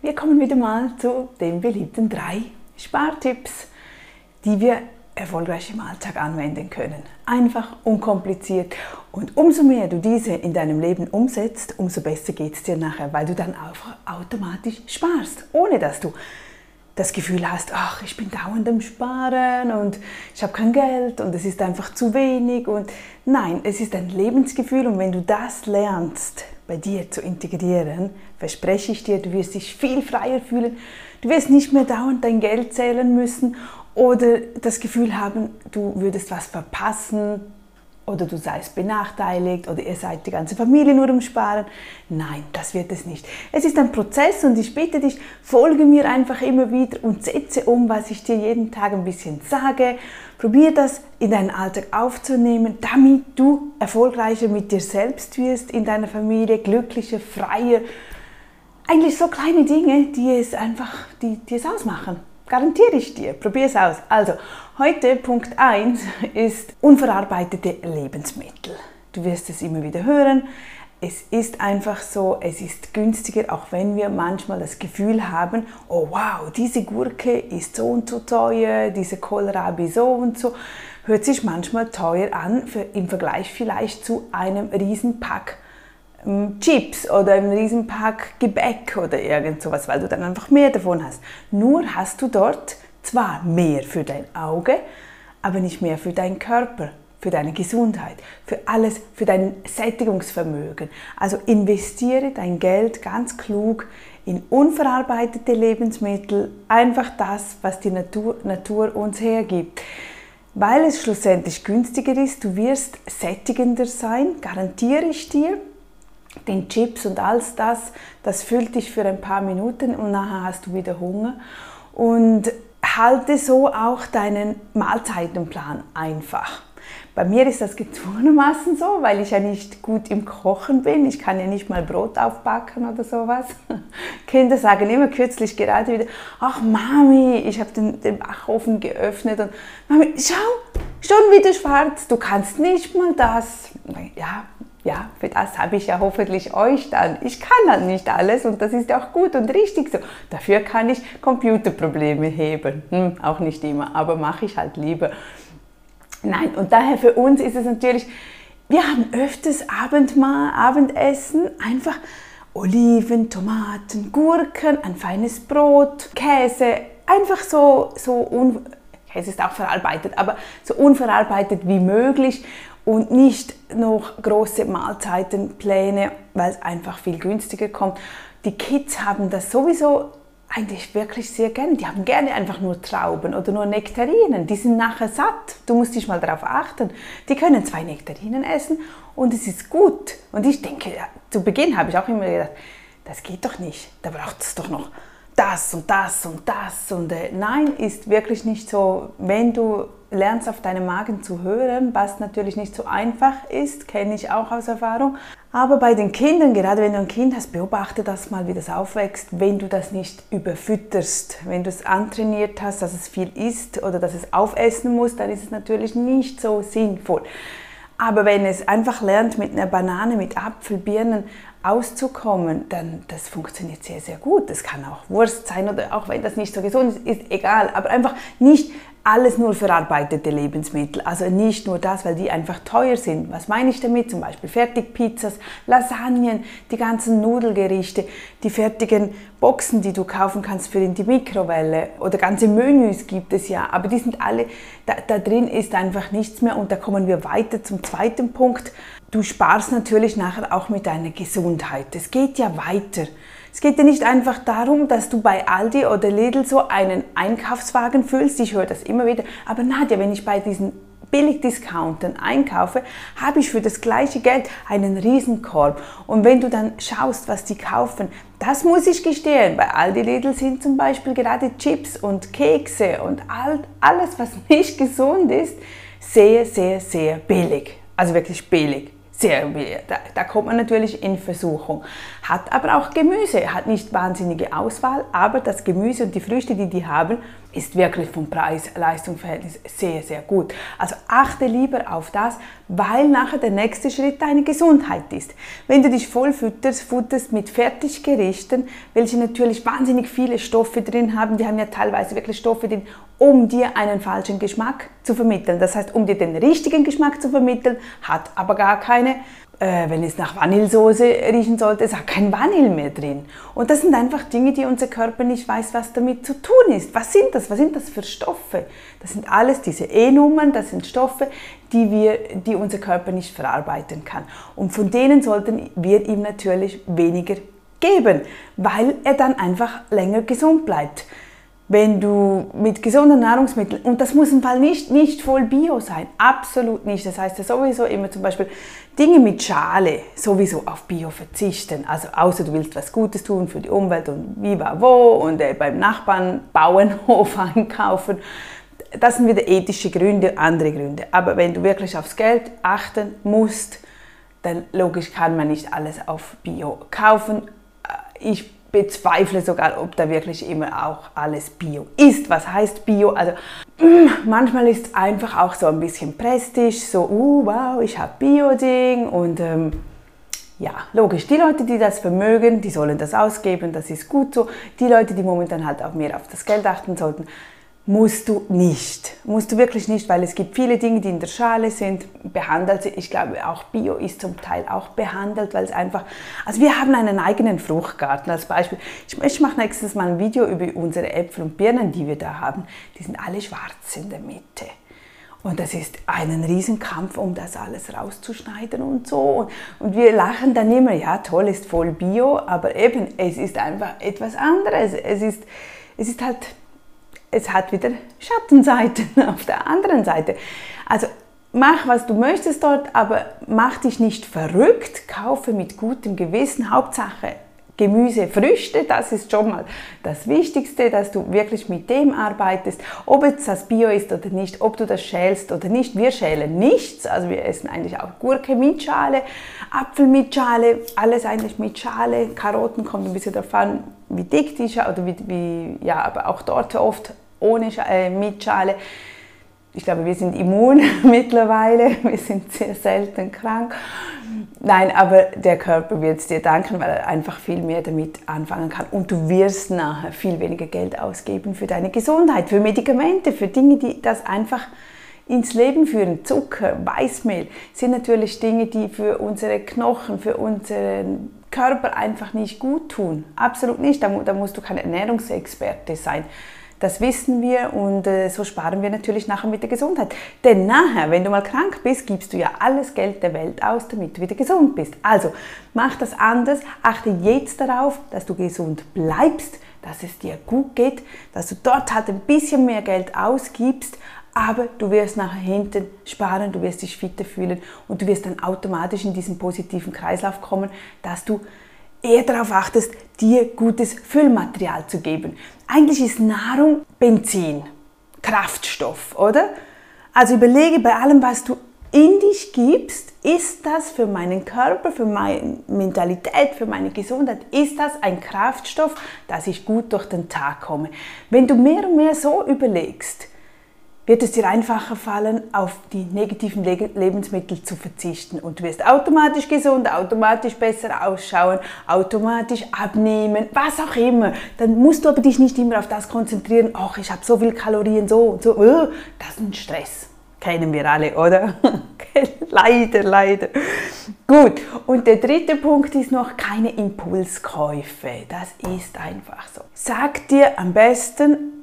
Wir kommen wieder mal zu den beliebten drei Spartipps, die wir erfolgreich im Alltag anwenden können. Einfach, unkompliziert und umso mehr du diese in deinem Leben umsetzt, umso besser geht es dir nachher, weil du dann einfach automatisch sparst, ohne dass du das Gefühl hast, ach, ich bin dauernd am Sparen und ich habe kein Geld und es ist einfach zu wenig. Und nein, es ist ein Lebensgefühl und wenn du das lernst, bei dir zu integrieren, verspreche ich dir, du wirst dich viel freier fühlen. Du wirst nicht mehr dauernd dein Geld zählen müssen oder das Gefühl haben, du würdest was verpassen oder du seist benachteiligt oder ihr seid die ganze Familie nur am Sparen. Nein, das wird es nicht. Es ist ein Prozess und ich bitte dich, folge mir einfach immer wieder und setze um, was ich dir jeden Tag ein bisschen sage. Probier das in deinen Alltag aufzunehmen, damit du erfolgreicher mit dir selbst wirst, in deiner Familie, glücklicher, freier. Eigentlich so kleine Dinge, die es einfach, die, die es ausmachen. Garantiere ich dir. Probier es aus. Also, heute Punkt 1 ist unverarbeitete Lebensmittel. Du wirst es immer wieder hören. Es ist einfach so, es ist günstiger, auch wenn wir manchmal das Gefühl haben, oh wow, diese Gurke ist so und so teuer, diese Kohlrabi so und so. Hört sich manchmal teuer an im Vergleich vielleicht zu einem Riesenpack Chips oder einen Riesenpack Gebäck oder irgend sowas, weil du dann einfach mehr davon hast. Nur hast du dort zwar mehr für dein Auge, aber nicht mehr für deinen Körper, für deine Gesundheit, für alles, für dein Sättigungsvermögen. Also investiere dein Geld ganz klug in unverarbeitete Lebensmittel, einfach das, was die Natur, Natur uns hergibt. Weil es schlussendlich günstiger ist, du wirst sättigender sein, garantiere ich dir den Chips und alles das, das füllt dich für ein paar Minuten und nachher hast du wieder Hunger. Und halte so auch deinen Mahlzeitenplan einfach. Bei mir ist das gezwungenermaßen so, weil ich ja nicht gut im Kochen bin. Ich kann ja nicht mal Brot aufbacken oder sowas. Kinder sagen immer kürzlich gerade wieder, ach Mami, ich habe den, den Backofen geöffnet und Mami, schau, schon wieder schwarz, du kannst nicht mal das. Ja, ja, für das habe ich ja hoffentlich euch dann. Ich kann dann nicht alles und das ist auch gut und richtig so. Dafür kann ich Computerprobleme heben. Hm, auch nicht immer, aber mache ich halt lieber. Nein, und daher für uns ist es natürlich, wir haben öfters Abendmahl, Abendessen, einfach Oliven, Tomaten, Gurken, ein feines Brot, Käse, einfach so, so un Käse ist auch verarbeitet, aber so unverarbeitet wie möglich und nicht noch große Mahlzeitenpläne, weil es einfach viel günstiger kommt. Die Kids haben das sowieso eigentlich wirklich sehr gerne. Die haben gerne einfach nur Trauben oder nur Nektarinen. Die sind nachher satt. Du musst dich mal darauf achten. Die können zwei Nektarinen essen und es ist gut. Und ich denke, zu Beginn habe ich auch immer gedacht, das geht doch nicht. Da braucht es doch noch das und das und das. Und äh, nein, ist wirklich nicht so. Wenn du lernst auf deinen Magen zu hören, was natürlich nicht so einfach ist, kenne ich auch aus Erfahrung. Aber bei den Kindern, gerade wenn du ein Kind hast, beobachte das mal, wie das aufwächst, wenn du das nicht überfütterst. Wenn du es antrainiert hast, dass es viel isst oder dass es aufessen muss, dann ist es natürlich nicht so sinnvoll. Aber wenn es einfach lernt, mit einer Banane, mit Apfel, Birnen auszukommen, dann das funktioniert sehr, sehr gut. Das kann auch Wurst sein oder auch wenn das nicht so gesund ist, ist egal. Aber einfach nicht alles nur verarbeitete Lebensmittel. Also nicht nur das, weil die einfach teuer sind. Was meine ich damit? Zum Beispiel Fertigpizzas, Lasagnen, die ganzen Nudelgerichte, die fertigen Boxen, die du kaufen kannst für in die Mikrowelle oder ganze Menüs gibt es ja. Aber die sind alle, da, da drin ist einfach nichts mehr. Und da kommen wir weiter zum zweiten Punkt. Du sparst natürlich nachher auch mit deiner Gesundheit. Es geht ja weiter. Es geht dir nicht einfach darum, dass du bei Aldi oder Lidl so einen Einkaufswagen füllst. Ich höre das immer wieder. Aber Nadja, wenn ich bei diesen Billigdiscountern einkaufe, habe ich für das gleiche Geld einen Riesenkorb. Und wenn du dann schaust, was die kaufen, das muss ich gestehen. Bei Aldi Lidl sind zum Beispiel gerade Chips und Kekse und all, alles, was nicht gesund ist, sehr, sehr, sehr billig. Also wirklich billig sehr, da, da, kommt man natürlich in Versuchung. Hat aber auch Gemüse, hat nicht wahnsinnige Auswahl, aber das Gemüse und die Früchte, die die haben, ist wirklich vom Preis-Leistung-Verhältnis sehr, sehr gut. Also achte lieber auf das, weil nachher der nächste Schritt deine Gesundheit ist. Wenn du dich voll fütterst, futterst mit Fertiggerichten, welche natürlich wahnsinnig viele Stoffe drin haben, die haben ja teilweise wirklich Stoffe drin, um dir einen falschen Geschmack zu vermitteln. Das heißt, um dir den richtigen Geschmack zu vermitteln, hat aber gar keine äh, wenn es nach Vanillesoße riechen sollte, ist auch kein Vanille mehr drin. Und das sind einfach Dinge, die unser Körper nicht weiß, was damit zu tun ist. Was sind das? Was sind das für Stoffe? Das sind alles diese E-Nummern, das sind Stoffe, die, wir, die unser Körper nicht verarbeiten kann. Und von denen sollten wir ihm natürlich weniger geben, weil er dann einfach länger gesund bleibt wenn du mit gesunden Nahrungsmitteln, und das muss im Fall nicht, nicht voll Bio sein, absolut nicht. Das heißt ja sowieso immer zum Beispiel Dinge mit Schale sowieso auf Bio verzichten. Also außer du willst was Gutes tun für die Umwelt und wie war wo und äh, beim Nachbarn Bauernhof einkaufen. Das sind wieder ethische Gründe, andere Gründe. Aber wenn du wirklich aufs Geld achten musst, dann logisch kann man nicht alles auf Bio kaufen. Ich bezweifle sogar, ob da wirklich immer auch alles Bio ist. Was heißt Bio? Also manchmal ist einfach auch so ein bisschen Prestige, so, uh, wow, ich habe Bio-Ding und ähm, ja, logisch, die Leute, die das vermögen, die sollen das ausgeben, das ist gut so. Die Leute, die momentan halt auch mehr auf das Geld achten sollten, musst du nicht. Musst du wirklich nicht, weil es gibt viele Dinge, die in der Schale sind, behandelt. Ich glaube, auch Bio ist zum Teil auch behandelt, weil es einfach, also wir haben einen eigenen Fruchtgarten als Beispiel. Ich, ich mache nächstes Mal ein Video über unsere Äpfel und Birnen, die wir da haben. Die sind alle schwarz in der Mitte. Und das ist ein Riesenkampf, um das alles rauszuschneiden und so. Und, wir lachen dann immer, ja toll, ist voll Bio, aber eben, es ist einfach etwas anderes. Es ist, es ist halt es hat wieder Schattenseiten auf der anderen Seite. Also mach, was du möchtest dort, aber mach dich nicht verrückt, kaufe mit gutem Gewissen, Hauptsache Gemüse, Früchte, das ist schon mal das Wichtigste, dass du wirklich mit dem arbeitest, ob es das Bio ist oder nicht, ob du das schälst oder nicht. Wir schälen nichts, also wir essen eigentlich auch Gurke mit Schale, Apfel mit Schale, alles eigentlich mit Schale, Karotten kommt ein bisschen an, wie dick die Schale, oder wie, wie, ja, aber auch dort oft ohne Schale, äh, mit Schale. Ich glaube, wir sind immun mittlerweile, wir sind sehr selten krank. Nein, aber der Körper wird es dir danken, weil er einfach viel mehr damit anfangen kann. Und du wirst nachher viel weniger Geld ausgeben für deine Gesundheit, für Medikamente, für Dinge, die das einfach ins Leben führen. Zucker, Weißmehl sind natürlich Dinge, die für unsere Knochen, für unseren Körper einfach nicht gut tun. Absolut nicht. Da, da musst du kein Ernährungsexperte sein. Das wissen wir und äh, so sparen wir natürlich nachher mit der Gesundheit. Denn nachher, wenn du mal krank bist, gibst du ja alles Geld der Welt aus, damit du wieder gesund bist. Also mach das anders, achte jetzt darauf, dass du gesund bleibst, dass es dir gut geht, dass du dort halt ein bisschen mehr Geld ausgibst, aber du wirst nachher hinten sparen, du wirst dich fitter fühlen und du wirst dann automatisch in diesen positiven Kreislauf kommen, dass du eher darauf achtest, dir gutes Füllmaterial zu geben. Eigentlich ist Nahrung Benzin, Kraftstoff, oder? Also überlege bei allem, was du in dich gibst, ist das für meinen Körper, für meine Mentalität, für meine Gesundheit, ist das ein Kraftstoff, dass ich gut durch den Tag komme. Wenn du mehr und mehr so überlegst, wird es dir einfacher fallen, auf die negativen Lebensmittel zu verzichten. Und du wirst automatisch gesund, automatisch besser ausschauen, automatisch abnehmen, was auch immer. Dann musst du aber dich nicht immer auf das konzentrieren, ach, ich habe so viel Kalorien, so und so. Oh, das ist ein Stress. Kennen wir alle, oder? leider, leider. Gut, und der dritte Punkt ist noch keine Impulskäufe. Das ist einfach so. Sag dir am besten,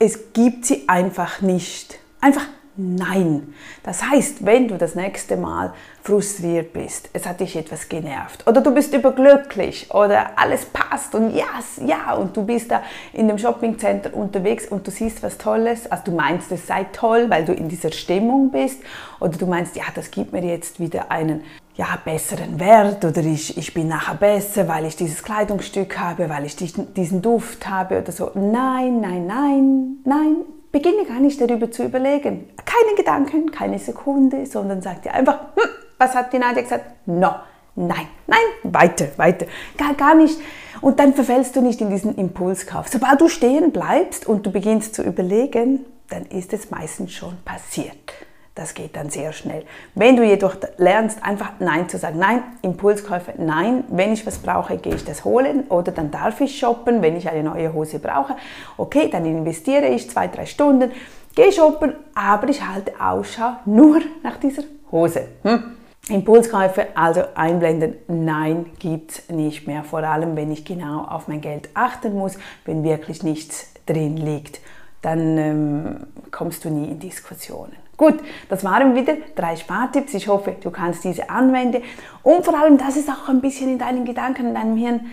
es gibt sie einfach nicht. Einfach nein. Das heißt, wenn du das nächste Mal frustriert bist, es hat dich etwas genervt oder du bist überglücklich oder alles passt und yes, ja und du bist da in dem Shoppingcenter unterwegs und du siehst was Tolles, also du meinst, es sei toll, weil du in dieser Stimmung bist oder du meinst, ja, das gibt mir jetzt wieder einen ja, besseren Wert oder ich, ich bin nachher besser, weil ich dieses Kleidungsstück habe, weil ich diesen Duft habe oder so. Nein, nein, nein, nein. Beginne gar nicht darüber zu überlegen. Keine Gedanken, keine Sekunde, sondern sag dir einfach, hm, Was hat die Nadja gesagt? No. Nein, nein, weiter, weiter. Gar, gar nicht. Und dann verfällst du nicht in diesen Impulskauf. Sobald du stehen bleibst und du beginnst zu überlegen, dann ist es meistens schon passiert. Das geht dann sehr schnell. Wenn du jedoch lernst, einfach Nein zu sagen, nein, Impulskäufe, nein, wenn ich was brauche, gehe ich das holen oder dann darf ich shoppen, wenn ich eine neue Hose brauche. Okay, dann investiere ich zwei, drei Stunden, gehe shoppen, aber ich halte Ausschau nur nach dieser Hose. Hm? Impulskäufe, also einblenden, nein, gibt es nicht mehr. Vor allem, wenn ich genau auf mein Geld achten muss, wenn wirklich nichts drin liegt, dann ähm, kommst du nie in Diskussionen. Gut, das waren wieder drei Spartipps. Ich hoffe, du kannst diese anwenden und vor allem, dass es auch ein bisschen in deinen Gedanken, in deinem Hirn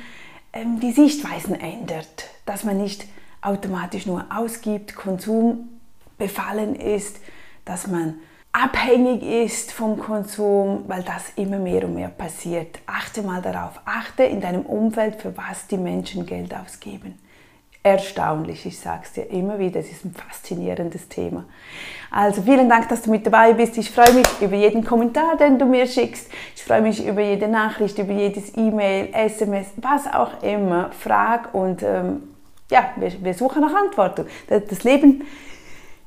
ähm, die Sichtweisen ändert, dass man nicht automatisch nur ausgibt, Konsum befallen ist, dass man abhängig ist vom Konsum, weil das immer mehr und mehr passiert. Achte mal darauf, achte in deinem Umfeld, für was die Menschen Geld ausgeben. Erstaunlich, ich sage es dir immer wieder, es ist ein faszinierendes Thema. Also vielen Dank, dass du mit dabei bist. Ich freue mich über jeden Kommentar, den du mir schickst. Ich freue mich über jede Nachricht, über jedes E-Mail, SMS, was auch immer. Frag und ähm, ja, wir, wir suchen nach Antworten. Das Leben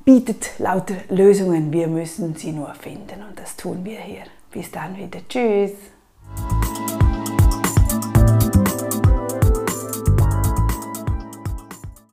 bietet lauter Lösungen. Wir müssen sie nur finden und das tun wir hier. Bis dann wieder. Tschüss.